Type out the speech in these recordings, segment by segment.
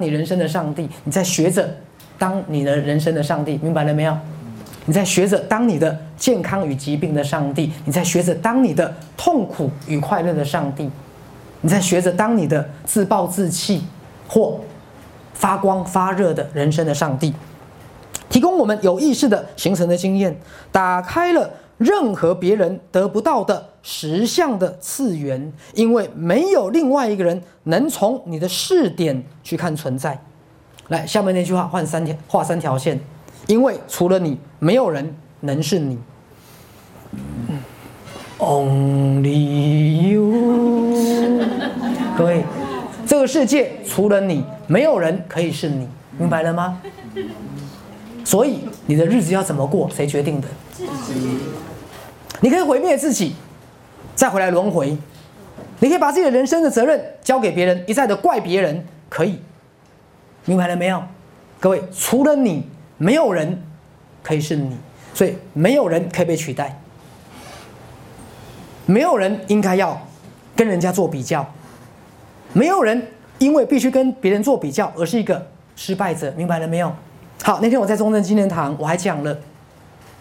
你人生的上帝，你在学着当你的人生的上帝，明白了没有？你在学着当你的健康与疾病的上帝，你在学着当你的痛苦与快乐的上帝，你在学着当你的自暴自弃或发光发热的人生的上帝，提供我们有意识的形成的经验，打开了任何别人得不到的实相的次元，因为没有另外一个人能从你的视点去看存在。来，下面那句话换三条，画三条线。因为除了你，没有人能是你。Only you，各位，这个世界除了你，没有人可以是你，明白了吗？所以你的日子要怎么过，谁决定的？自己。你可以毁灭自己，再回来轮回；你可以把自己的人生的责任交给别人，一再的怪别人，可以。明白了没有？各位，除了你。没有人可以是你，所以没有人可以被取代。没有人应该要跟人家做比较，没有人因为必须跟别人做比较而是一个失败者，明白了没有？好，那天我在中正纪念堂我还讲了，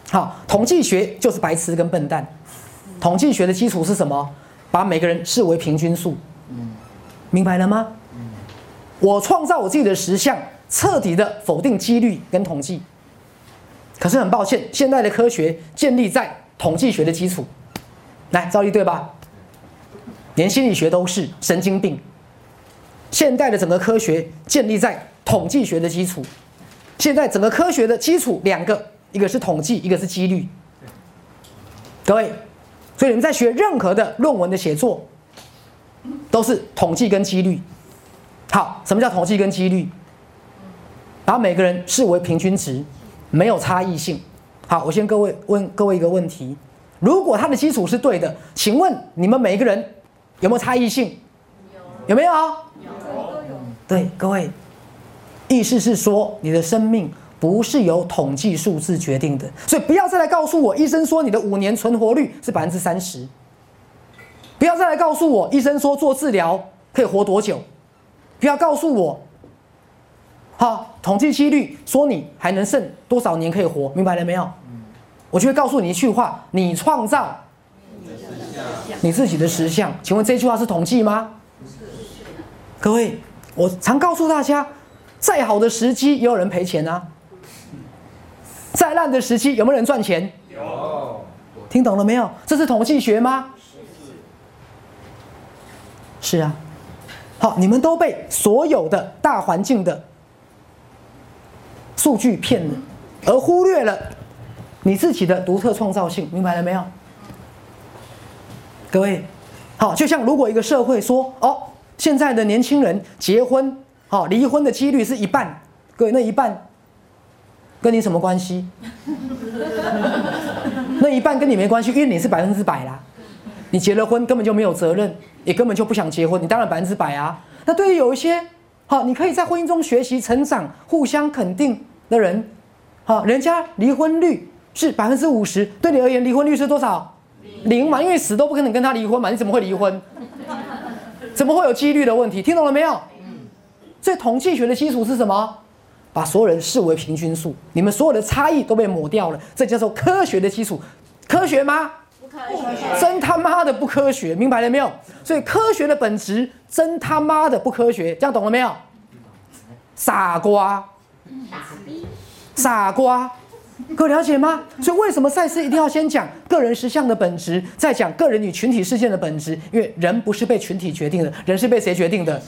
好，统计学就是白痴跟笨蛋。统计学的基础是什么？把每个人视为平均数。明白了吗？我创造我自己的实相。彻底的否定几率跟统计，可是很抱歉，现代的科学建立在统计学的基础。来，赵丽对吧？连心理学都是神经病。现代的整个科学建立在统计学的基础。现在整个科学的基础两个，一个是统计，一个是几率。各位，所以你们在学任何的论文的写作，都是统计跟几率。好，什么叫统计跟几率？把每个人视为平均值，没有差异性。好，我先各位问各位一个问题：如果它的基础是对的，请问你们每一个人有没有差异性？有，有没有？有，对，各位，意思是说你的生命不是由统计数字决定的，所以不要再来告诉我，医生说你的五年存活率是百分之三十。不要再来告诉我，医生说做治疗可以活多久？不要告诉我。好，统计几率说你还能剩多少年可以活，明白了没有？我就会告诉你一句话：你创造你自己的实相。请问这句话是统计吗？各位，我常告诉大家，再好的时机也有人赔钱啊。再烂的时期有没有人赚钱？有。听懂了没有？这是统计学吗？是。是啊。好，你们都被所有的大环境的。数据骗了，而忽略了你自己的独特创造性，明白了没有？各位，好，就像如果一个社会说，哦，现在的年轻人结婚，好，离婚的几率是一半，各位，那一半跟你什么关系？那一半跟你没关系，因为你是百分之百啦，你结了婚根本就没有责任，也根本就不想结婚，你当然百分之百啊。那对于有一些，好，你可以在婚姻中学习成长，互相肯定。的人，好，人家离婚率是百分之五十，对你而言离婚率是多少？零嘛，因为死都不可能跟他离婚嘛，你怎么会离婚？怎么会有几率的问题？听懂了没有？所以统计学的基础是什么？把所有人视为平均数，你们所有的差异都被抹掉了，这叫做科学的基础。科学吗？不科学，真他妈的不科学，明白了没有？所以科学的本质真他妈的不科学，这样懂了没有？傻瓜。傻瓜，各位了解吗？所以为什么赛斯一定要先讲个人实相的本质，再讲个人与群体事件的本质？因为人不是被群体决定的，人是被谁决定的？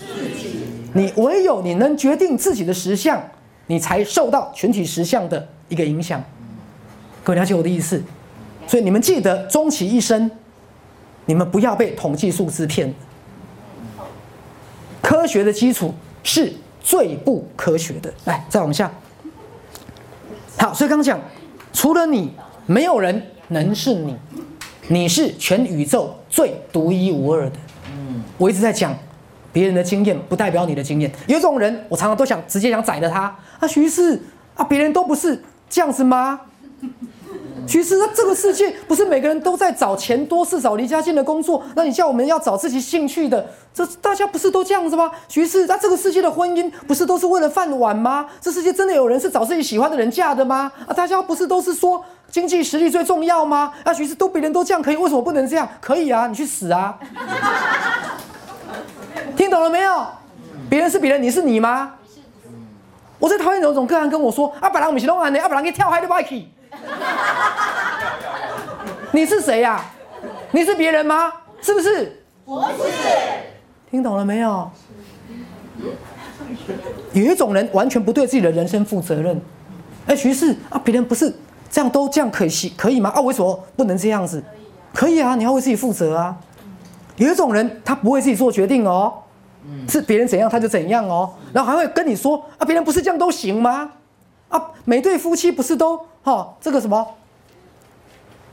你唯有你能决定自己的实相，你才受到群体实相的一个影响。各位了解我的意思？所以你们记得，终其一生，你们不要被统计数字骗。科学的基础是。最不科学的，来再往下。好，所以刚刚讲，除了你，没有人能是你，你是全宇宙最独一无二的。嗯，我一直在讲，别人的经验不代表你的经验。有一种人，我常常都想直接想宰了他。啊，徐氏啊，别人都不是这样子吗？徐氏，那，这个世界不是每个人都在找钱多、事找、离家近的工作。那你叫我们要找自己兴趣的，这大家不是都这样子吗？徐氏，那这个世界的婚姻不是都是为了饭碗吗？这世界真的有人是找自己喜欢的人嫁的吗？啊，大家不是都是说经济实力最重要吗？啊，徐氏，都别人都这样可以，为什么不能这样？可以啊，你去死啊！听懂了没有？别人是别人，你是你吗？我最讨厌有种个人跟我说：“啊，本来我们是弄安的，啊，本来给跳海的不去。”你是谁呀？你是别人吗？是不是？不是。听懂了没有？有一种人完全不对自己的人生负责任。哎，徐氏啊，别人不是这样都这样可惜可以吗？啊，为什么不能这样子？可以啊，你要为自己负责啊。有一种人他不会自己做决定哦，是别人怎样他就怎样哦，然后还会跟你说啊，别人不是这样都行吗？啊，每对夫妻不是都哈这个什么？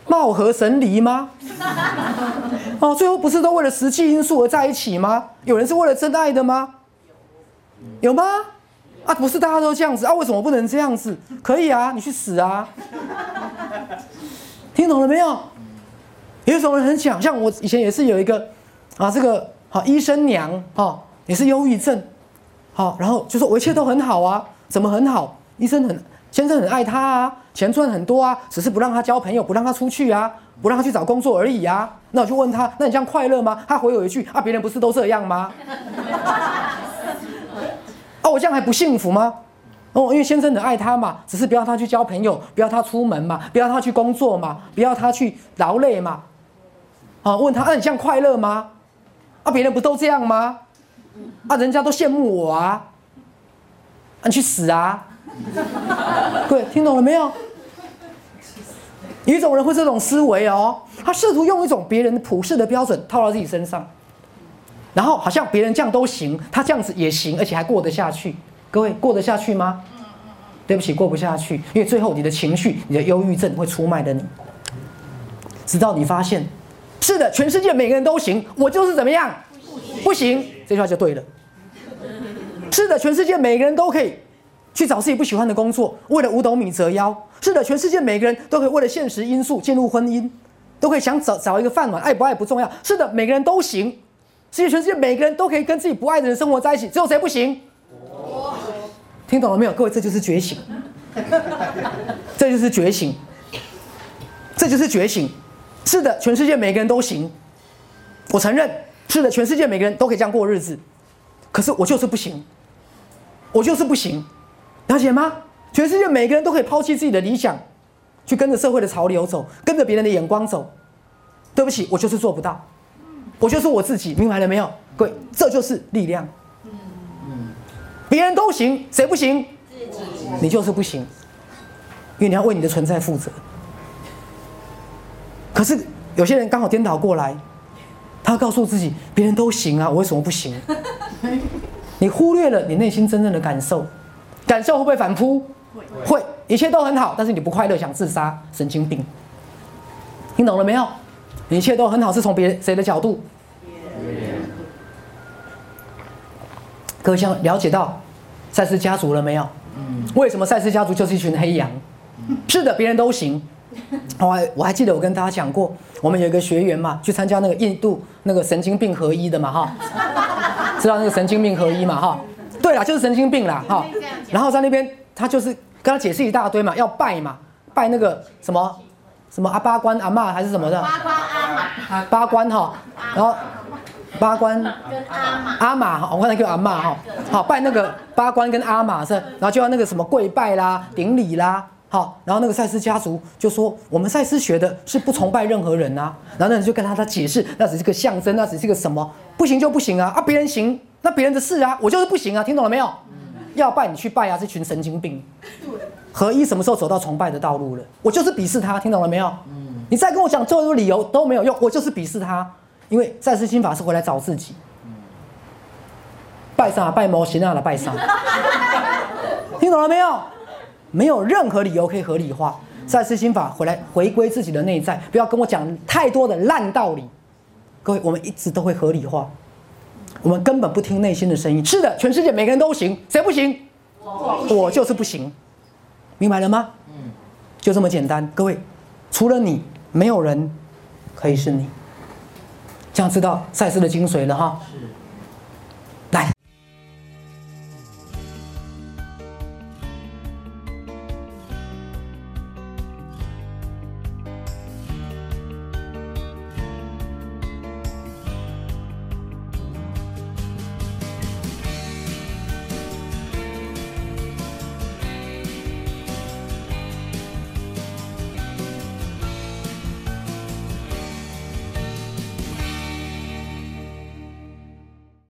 貌合神离吗？哦，最后不是都为了实际因素而在一起吗？有人是为了真爱的吗？有吗？啊，不是大家都这样子啊？为什么不能这样子？可以啊，你去死啊！听懂了没有？有一种人很想，像我以前也是有一个啊，这个好医生娘哈，你是忧郁症，好，然后就说我一切都很好啊，怎么很好？医生很。先生很爱他啊，钱赚很多啊，只是不让他交朋友，不让他出去啊，不让他去找工作而已啊。那我就问他，那你这样快乐吗？他回我一句啊，别人不是都这样吗？啊，我这样还不幸福吗？哦，因为先生很爱他嘛，只是不要他去交朋友，不要他出门嘛，不要他去工作嘛，不要他去劳累嘛。啊，问他，那你这样快乐吗？啊，别人不都这样吗？啊，人家都羡慕我啊，你去死啊！各位听懂了没有？有一种人会这种思维哦，他试图用一种别人普世的标准套到自己身上，然后好像别人这样都行，他这样子也行，而且还过得下去。各位过得下去吗？对不起，过不下去，因为最后你的情绪、你的忧郁症会出卖的你，直到你发现，是的，全世界每个人都行，我就是怎么样，不行，这句话就对了。是的，全世界每个人都可以。去找自己不喜欢的工作，为了五斗米折腰。是的，全世界每个人都可以为了现实因素进入婚姻，都可以想找找一个饭碗，爱不爱不重要。是的，每个人都行。世界全世界每个人都可以跟自己不爱的人生活在一起，只有谁不行？听懂了没有，各位？这就是觉醒，这就是觉醒，这就是觉醒。是的，全世界每个人都行，我承认。是的，全世界每个人都可以这样过日子，可是我就是不行，我就是不行。了解吗？全世界每个人都可以抛弃自己的理想，去跟着社会的潮流走，跟着别人的眼光走。对不起，我就是做不到。我就是我自己，明白了没有？各位，这就是力量。别人都行，谁不行？你就是不行，因为你要为你的存在负责。可是有些人刚好颠倒过来，他告诉自己，别人都行啊，我为什么不行？你忽略了你内心真正的感受。感受会不会反扑？会，一切都很好，但是你不快乐，想自杀，神经病。听懂了没有？一切都很好，是从别人谁的角度？各位想了解到赛斯家族了没有？为什么赛斯家族就是一群黑羊？是的，别人都行。我 还我还记得我跟大家讲过，我们有一个学员嘛，去参加那个印度那个神经病合一的嘛，哈，知道那个神经病合一嘛，哈。对啦，就是神经病啦，哈。然后在那边，他就是跟他解释一大堆嘛，要拜嘛，拜那个什么什么阿八关阿妈还是什么的。八关阿妈。八关哈，然后八关跟阿妈。阿妈哈，我刚才叫阿妈哈。好，拜那个八关跟阿妈是，然后就要那个什么跪拜啦、顶礼啦，好，然后那个赛斯家族就说，我们赛斯学的是不崇拜任何人呐。然后那人就跟他他解释，那只是个象征，那只是个什么，不行就不行啊，啊别人行。那别人的事啊，我就是不行啊，听懂了没有？要拜你去拜啊，这群神经病。合一什么时候走到崇拜的道路了？我就是鄙视他，听懂了没有？你再跟我讲最后理由都没有用，我就是鄙视他，因为赛斯心法是回来找自己。拜啥拜魔神啊的拜啥？听懂了没有？没有任何理由可以合理化再世心法回来回归自己的内在，不要跟我讲太多的烂道理。各位，我们一直都会合理化。我们根本不听内心的声音。是的，全世界每个人都行，谁不行？我，我就是不行。明白了吗？嗯，就这么简单。各位，除了你，没有人可以是你。这样知道赛事的精髓了哈。是。